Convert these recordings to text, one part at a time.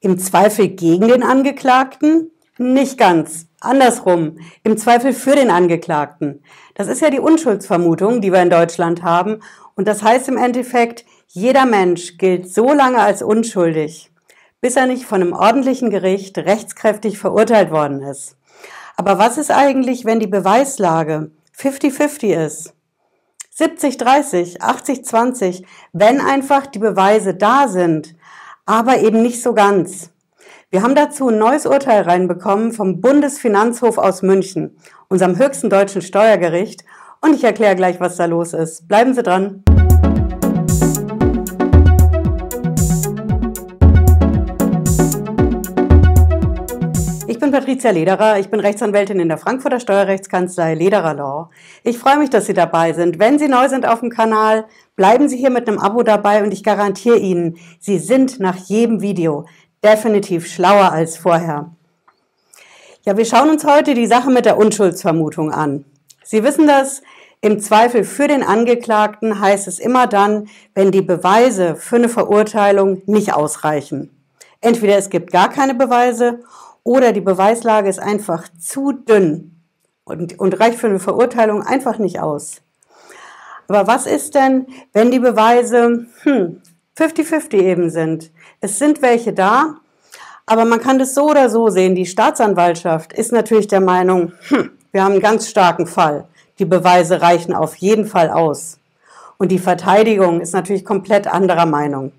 Im Zweifel gegen den Angeklagten? Nicht ganz. Andersrum. Im Zweifel für den Angeklagten. Das ist ja die Unschuldsvermutung, die wir in Deutschland haben. Und das heißt im Endeffekt, jeder Mensch gilt so lange als unschuldig, bis er nicht von einem ordentlichen Gericht rechtskräftig verurteilt worden ist. Aber was ist eigentlich, wenn die Beweislage 50-50 ist? 70-30, 80-20, wenn einfach die Beweise da sind, aber eben nicht so ganz. Wir haben dazu ein neues Urteil reinbekommen vom Bundesfinanzhof aus München, unserem höchsten deutschen Steuergericht, und ich erkläre gleich, was da los ist. Bleiben Sie dran. Bin Patricia Lederer, ich bin Rechtsanwältin in der Frankfurter Steuerrechtskanzlei Lederer Law. Ich freue mich, dass Sie dabei sind. Wenn Sie neu sind auf dem Kanal, bleiben Sie hier mit einem Abo dabei und ich garantiere Ihnen, Sie sind nach jedem Video definitiv schlauer als vorher. Ja, wir schauen uns heute die Sache mit der Unschuldsvermutung an. Sie wissen das, im Zweifel für den Angeklagten heißt es immer dann, wenn die Beweise für eine Verurteilung nicht ausreichen. Entweder es gibt gar keine Beweise oder die Beweislage ist einfach zu dünn und, und reicht für eine Verurteilung einfach nicht aus. Aber was ist denn, wenn die Beweise 50-50 hm, eben sind? Es sind welche da, aber man kann das so oder so sehen. Die Staatsanwaltschaft ist natürlich der Meinung, hm, wir haben einen ganz starken Fall. Die Beweise reichen auf jeden Fall aus. Und die Verteidigung ist natürlich komplett anderer Meinung.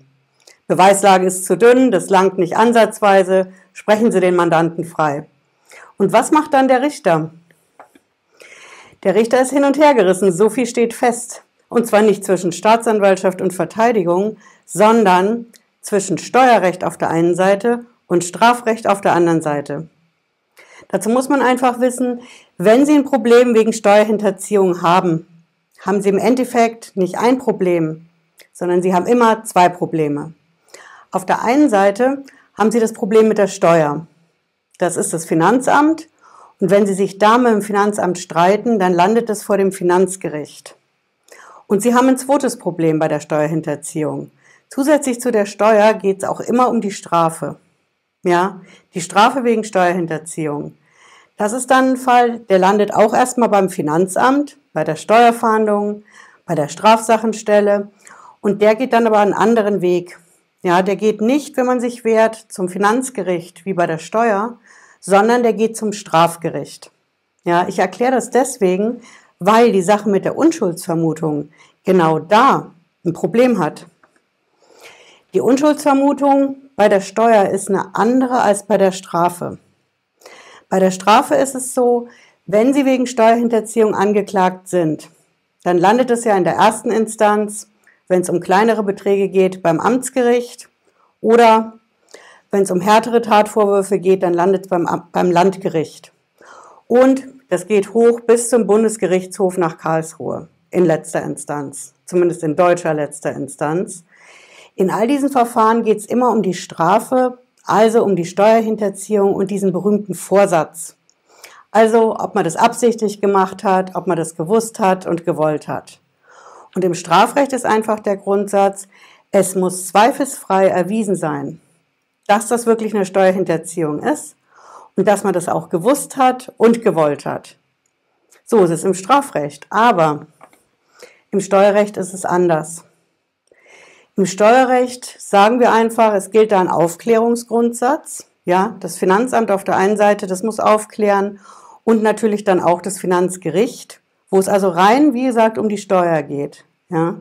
Beweislage ist zu dünn, das langt nicht ansatzweise, sprechen Sie den Mandanten frei. Und was macht dann der Richter? Der Richter ist hin und her gerissen, so viel steht fest. Und zwar nicht zwischen Staatsanwaltschaft und Verteidigung, sondern zwischen Steuerrecht auf der einen Seite und Strafrecht auf der anderen Seite. Dazu muss man einfach wissen, wenn Sie ein Problem wegen Steuerhinterziehung haben, haben Sie im Endeffekt nicht ein Problem, sondern Sie haben immer zwei Probleme. Auf der einen Seite haben Sie das Problem mit der Steuer. Das ist das Finanzamt. Und wenn Sie sich da mit dem Finanzamt streiten, dann landet es vor dem Finanzgericht. Und Sie haben ein zweites Problem bei der Steuerhinterziehung. Zusätzlich zu der Steuer geht es auch immer um die Strafe. Ja, die Strafe wegen Steuerhinterziehung. Das ist dann ein Fall, der landet auch erstmal beim Finanzamt, bei der Steuerfahndung, bei der Strafsachenstelle. Und der geht dann aber einen anderen Weg. Ja, der geht nicht, wenn man sich wehrt, zum Finanzgericht wie bei der Steuer, sondern der geht zum Strafgericht. Ja, ich erkläre das deswegen, weil die Sache mit der Unschuldsvermutung genau da ein Problem hat. Die Unschuldsvermutung bei der Steuer ist eine andere als bei der Strafe. Bei der Strafe ist es so, wenn Sie wegen Steuerhinterziehung angeklagt sind, dann landet es ja in der ersten Instanz wenn es um kleinere Beträge geht, beim Amtsgericht oder wenn es um härtere Tatvorwürfe geht, dann landet es beim, beim Landgericht. Und das geht hoch bis zum Bundesgerichtshof nach Karlsruhe in letzter Instanz, zumindest in deutscher letzter Instanz. In all diesen Verfahren geht es immer um die Strafe, also um die Steuerhinterziehung und diesen berühmten Vorsatz. Also ob man das absichtlich gemacht hat, ob man das gewusst hat und gewollt hat. Und im Strafrecht ist einfach der Grundsatz, es muss zweifelsfrei erwiesen sein, dass das wirklich eine Steuerhinterziehung ist und dass man das auch gewusst hat und gewollt hat. So ist es im Strafrecht. Aber im Steuerrecht ist es anders. Im Steuerrecht sagen wir einfach, es gilt da ein Aufklärungsgrundsatz. Ja, das Finanzamt auf der einen Seite, das muss aufklären und natürlich dann auch das Finanzgericht wo es also rein, wie gesagt, um die Steuer geht. Ja.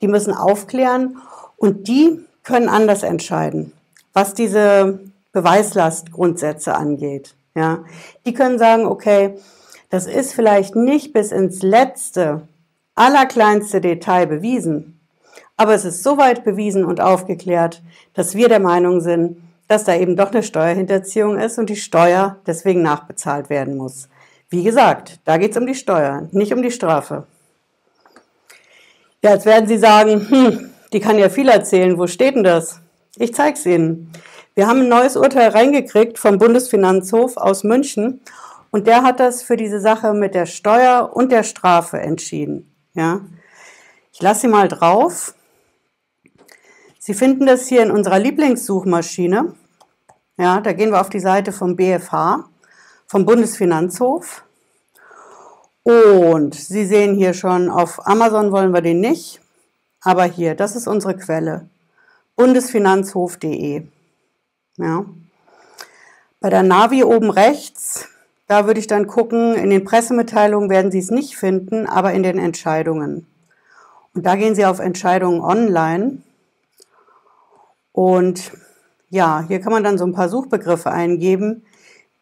Die müssen aufklären und die können anders entscheiden, was diese Beweislastgrundsätze angeht. Ja. Die können sagen, okay, das ist vielleicht nicht bis ins letzte, allerkleinste Detail bewiesen, aber es ist soweit bewiesen und aufgeklärt, dass wir der Meinung sind, dass da eben doch eine Steuerhinterziehung ist und die Steuer deswegen nachbezahlt werden muss. Wie gesagt, da geht es um die Steuer, nicht um die Strafe. Ja, jetzt werden Sie sagen, hm, die kann ja viel erzählen, wo steht denn das? Ich zeige es Ihnen. Wir haben ein neues Urteil reingekriegt vom Bundesfinanzhof aus München und der hat das für diese Sache mit der Steuer und der Strafe entschieden. Ja? Ich lasse Sie mal drauf. Sie finden das hier in unserer Lieblingssuchmaschine Ja, da gehen wir auf die Seite vom BFH, vom Bundesfinanzhof. Und Sie sehen hier schon, auf Amazon wollen wir den nicht, aber hier, das ist unsere Quelle, bundesfinanzhof.de. Ja. Bei der Navi oben rechts, da würde ich dann gucken, in den Pressemitteilungen werden Sie es nicht finden, aber in den Entscheidungen. Und da gehen Sie auf Entscheidungen online. Und ja, hier kann man dann so ein paar Suchbegriffe eingeben.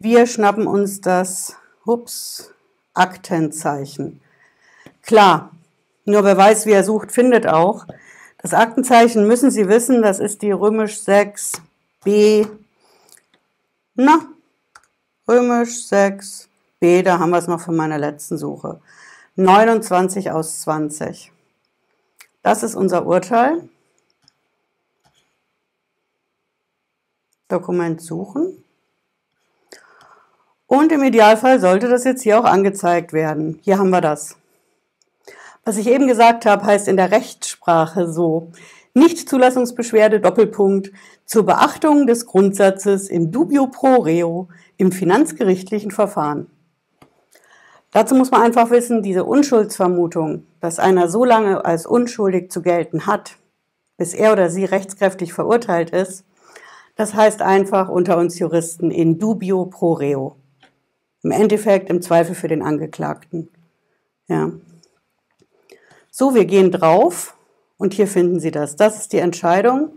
Wir schnappen uns das, ups, Aktenzeichen. Klar, nur wer weiß, wie er sucht, findet auch. Das Aktenzeichen müssen Sie wissen, das ist die römisch 6 B. Na, römisch 6 B, da haben wir es noch von meiner letzten Suche. 29 aus 20. Das ist unser Urteil. Dokument suchen. Und im Idealfall sollte das jetzt hier auch angezeigt werden. Hier haben wir das. Was ich eben gesagt habe, heißt in der Rechtssprache so. Nichtzulassungsbeschwerde Doppelpunkt zur Beachtung des Grundsatzes in dubio pro reo im finanzgerichtlichen Verfahren. Dazu muss man einfach wissen, diese Unschuldsvermutung, dass einer so lange als unschuldig zu gelten hat, bis er oder sie rechtskräftig verurteilt ist, das heißt einfach unter uns Juristen in dubio pro reo. Im Endeffekt im Zweifel für den Angeklagten. Ja. So, wir gehen drauf und hier finden Sie das. Das ist die Entscheidung.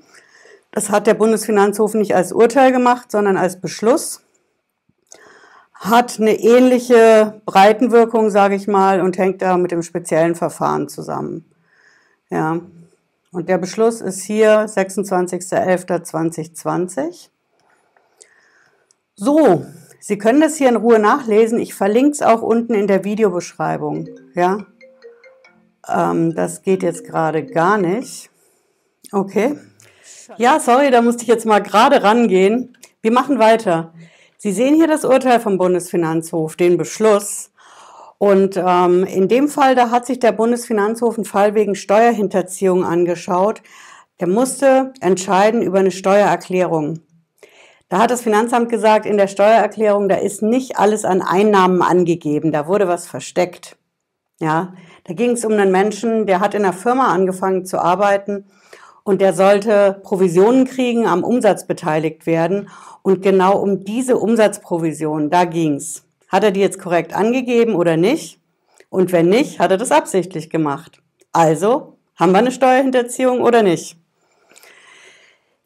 Das hat der Bundesfinanzhof nicht als Urteil gemacht, sondern als Beschluss. Hat eine ähnliche Breitenwirkung, sage ich mal, und hängt da mit dem speziellen Verfahren zusammen. Ja. Und der Beschluss ist hier 26.11.2020. So, Sie können das hier in Ruhe nachlesen. Ich verlinke es auch unten in der Videobeschreibung. Ja, ähm, das geht jetzt gerade gar nicht. Okay. Ja, sorry, da musste ich jetzt mal gerade rangehen. Wir machen weiter. Sie sehen hier das Urteil vom Bundesfinanzhof, den Beschluss. Und ähm, in dem Fall, da hat sich der Bundesfinanzhof einen Fall wegen Steuerhinterziehung angeschaut. Der musste entscheiden über eine Steuererklärung. Da hat das Finanzamt gesagt, in der Steuererklärung, da ist nicht alles an Einnahmen angegeben, da wurde was versteckt. Ja, da ging es um einen Menschen, der hat in einer Firma angefangen zu arbeiten und der sollte Provisionen kriegen, am Umsatz beteiligt werden. Und genau um diese Umsatzprovision, da ging's. Hat er die jetzt korrekt angegeben oder nicht? Und wenn nicht, hat er das absichtlich gemacht. Also, haben wir eine Steuerhinterziehung oder nicht?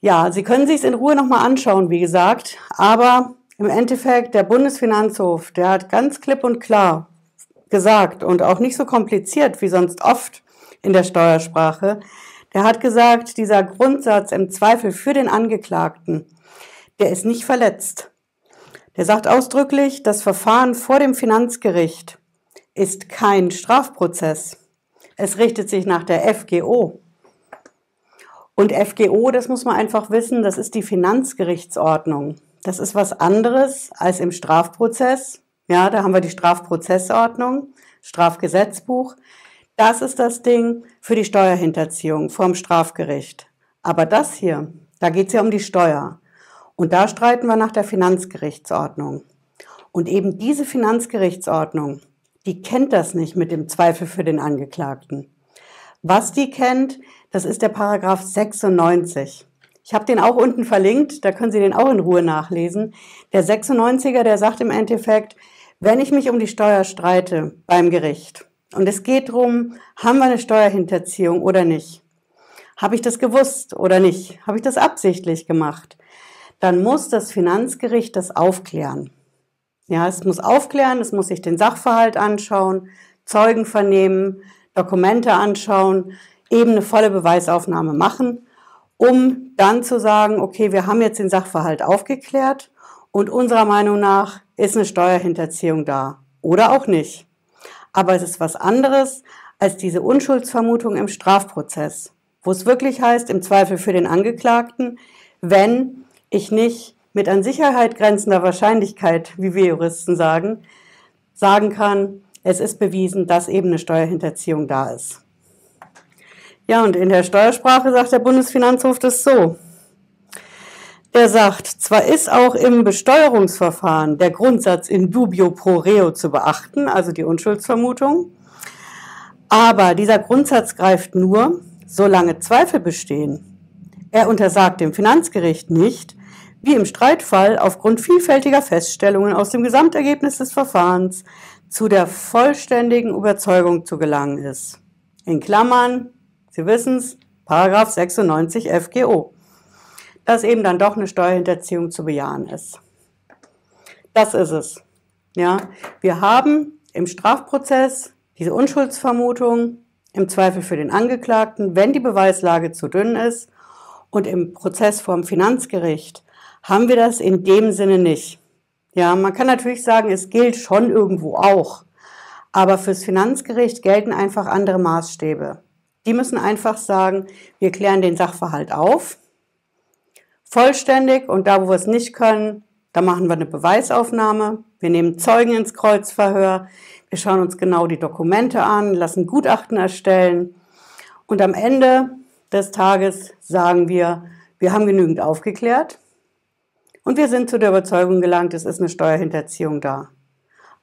Ja, Sie können sich es in Ruhe nochmal anschauen, wie gesagt. Aber im Endeffekt, der Bundesfinanzhof, der hat ganz klipp und klar gesagt und auch nicht so kompliziert wie sonst oft in der Steuersprache, der hat gesagt, dieser Grundsatz im Zweifel für den Angeklagten, der ist nicht verletzt. Der sagt ausdrücklich, das Verfahren vor dem Finanzgericht ist kein Strafprozess. Es richtet sich nach der FGO. Und FGO, das muss man einfach wissen, das ist die Finanzgerichtsordnung. Das ist was anderes als im Strafprozess. Ja, da haben wir die Strafprozessordnung, Strafgesetzbuch. Das ist das Ding für die Steuerhinterziehung vom Strafgericht. Aber das hier, da geht es ja um die Steuer. Und da streiten wir nach der Finanzgerichtsordnung. Und eben diese Finanzgerichtsordnung, die kennt das nicht mit dem Zweifel für den Angeklagten. Was die kennt, das ist der Paragraph 96. Ich habe den auch unten verlinkt, da können Sie den auch in Ruhe nachlesen. Der 96er, der sagt im Endeffekt, wenn ich mich um die Steuer streite beim Gericht und es geht darum, haben wir eine Steuerhinterziehung oder nicht, habe ich das gewusst oder nicht, habe ich das absichtlich gemacht, dann muss das Finanzgericht das aufklären. Ja, es muss aufklären, es muss sich den Sachverhalt anschauen, Zeugen vernehmen, Dokumente anschauen, eben eine volle Beweisaufnahme machen, um dann zu sagen, okay, wir haben jetzt den Sachverhalt aufgeklärt und unserer Meinung nach ist eine Steuerhinterziehung da oder auch nicht. Aber es ist was anderes als diese Unschuldsvermutung im Strafprozess, wo es wirklich heißt, im Zweifel für den Angeklagten, wenn ich nicht mit an Sicherheit grenzender Wahrscheinlichkeit, wie wir Juristen sagen, sagen kann, es ist bewiesen, dass eben eine Steuerhinterziehung da ist. Ja, und in der Steuersprache sagt der Bundesfinanzhof das so. Der sagt, zwar ist auch im Besteuerungsverfahren der Grundsatz in dubio pro reo zu beachten, also die Unschuldsvermutung, aber dieser Grundsatz greift nur, solange Zweifel bestehen. Er untersagt dem Finanzgericht nicht, wie im Streitfall aufgrund vielfältiger Feststellungen aus dem Gesamtergebnis des Verfahrens zu der vollständigen Überzeugung zu gelangen ist. In Klammern, Sie wissen es, Paragraph 96 FGO, dass eben dann doch eine Steuerhinterziehung zu bejahen ist. Das ist es. Ja, wir haben im Strafprozess diese Unschuldsvermutung im Zweifel für den Angeklagten, wenn die Beweislage zu dünn ist und im Prozess vor dem Finanzgericht haben wir das in dem Sinne nicht. Ja, man kann natürlich sagen, es gilt schon irgendwo auch. Aber fürs Finanzgericht gelten einfach andere Maßstäbe. Die müssen einfach sagen, wir klären den Sachverhalt auf, vollständig und da, wo wir es nicht können, da machen wir eine Beweisaufnahme, wir nehmen Zeugen ins Kreuzverhör, wir schauen uns genau die Dokumente an, lassen Gutachten erstellen und am Ende des Tages sagen wir, wir haben genügend aufgeklärt, und wir sind zu der Überzeugung gelangt, es ist eine Steuerhinterziehung da.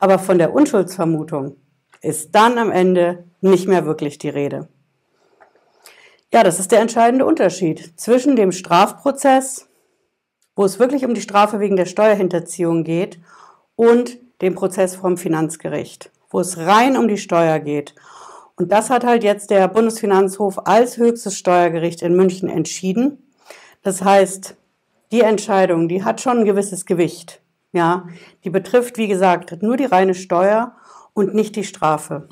Aber von der Unschuldsvermutung ist dann am Ende nicht mehr wirklich die Rede. Ja, das ist der entscheidende Unterschied zwischen dem Strafprozess, wo es wirklich um die Strafe wegen der Steuerhinterziehung geht, und dem Prozess vom Finanzgericht, wo es rein um die Steuer geht. Und das hat halt jetzt der Bundesfinanzhof als höchstes Steuergericht in München entschieden. Das heißt, die Entscheidung, die hat schon ein gewisses Gewicht. Ja, die betrifft, wie gesagt, nur die reine Steuer und nicht die Strafe.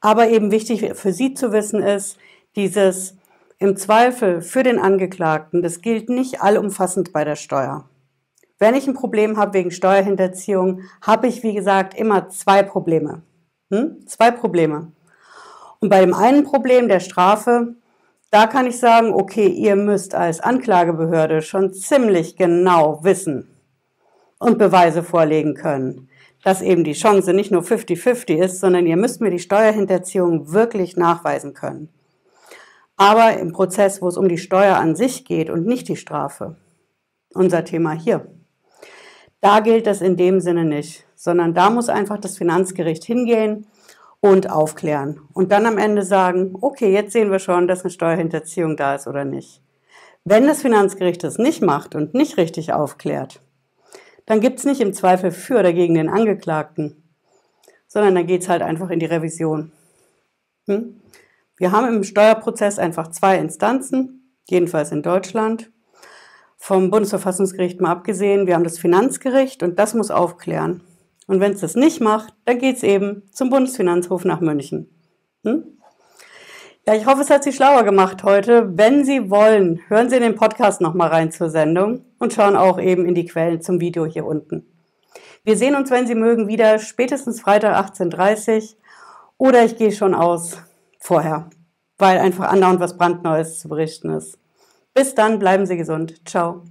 Aber eben wichtig für Sie zu wissen ist, dieses im Zweifel für den Angeklagten, das gilt nicht allumfassend bei der Steuer. Wenn ich ein Problem habe wegen Steuerhinterziehung, habe ich, wie gesagt, immer zwei Probleme. Hm? Zwei Probleme. Und bei dem einen Problem der Strafe, da kann ich sagen, okay, ihr müsst als Anklagebehörde schon ziemlich genau wissen und Beweise vorlegen können, dass eben die Chance nicht nur 50-50 ist, sondern ihr müsst mir die Steuerhinterziehung wirklich nachweisen können. Aber im Prozess, wo es um die Steuer an sich geht und nicht die Strafe, unser Thema hier, da gilt das in dem Sinne nicht, sondern da muss einfach das Finanzgericht hingehen und aufklären. Und dann am Ende sagen, okay, jetzt sehen wir schon, dass eine Steuerhinterziehung da ist oder nicht. Wenn das Finanzgericht das nicht macht und nicht richtig aufklärt, dann gibt es nicht im Zweifel für oder gegen den Angeklagten, sondern dann geht es halt einfach in die Revision. Hm? Wir haben im Steuerprozess einfach zwei Instanzen, jedenfalls in Deutschland. Vom Bundesverfassungsgericht mal abgesehen, wir haben das Finanzgericht und das muss aufklären. Und wenn es das nicht macht, dann geht es eben zum Bundesfinanzhof nach München. Hm? Ja, ich hoffe, es hat Sie schlauer gemacht heute. Wenn Sie wollen, hören Sie in den Podcast nochmal rein zur Sendung und schauen auch eben in die Quellen zum Video hier unten. Wir sehen uns, wenn Sie mögen, wieder spätestens Freitag 18.30 Uhr oder ich gehe schon aus vorher, weil einfach andauernd was brandneues zu berichten ist. Bis dann, bleiben Sie gesund. Ciao.